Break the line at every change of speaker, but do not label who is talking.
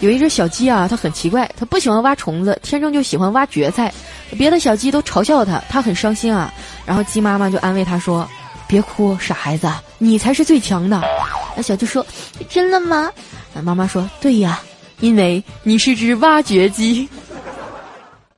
有一只小鸡啊，它很奇怪，它不喜欢挖虫子，天生就喜欢挖蕨菜。别的小鸡都嘲笑它，它很伤心啊。然后鸡妈妈就安慰它说：别哭，傻孩子，你才是最强的。那小鸡说：真的吗？那妈妈说：对呀，因为你是只挖掘机。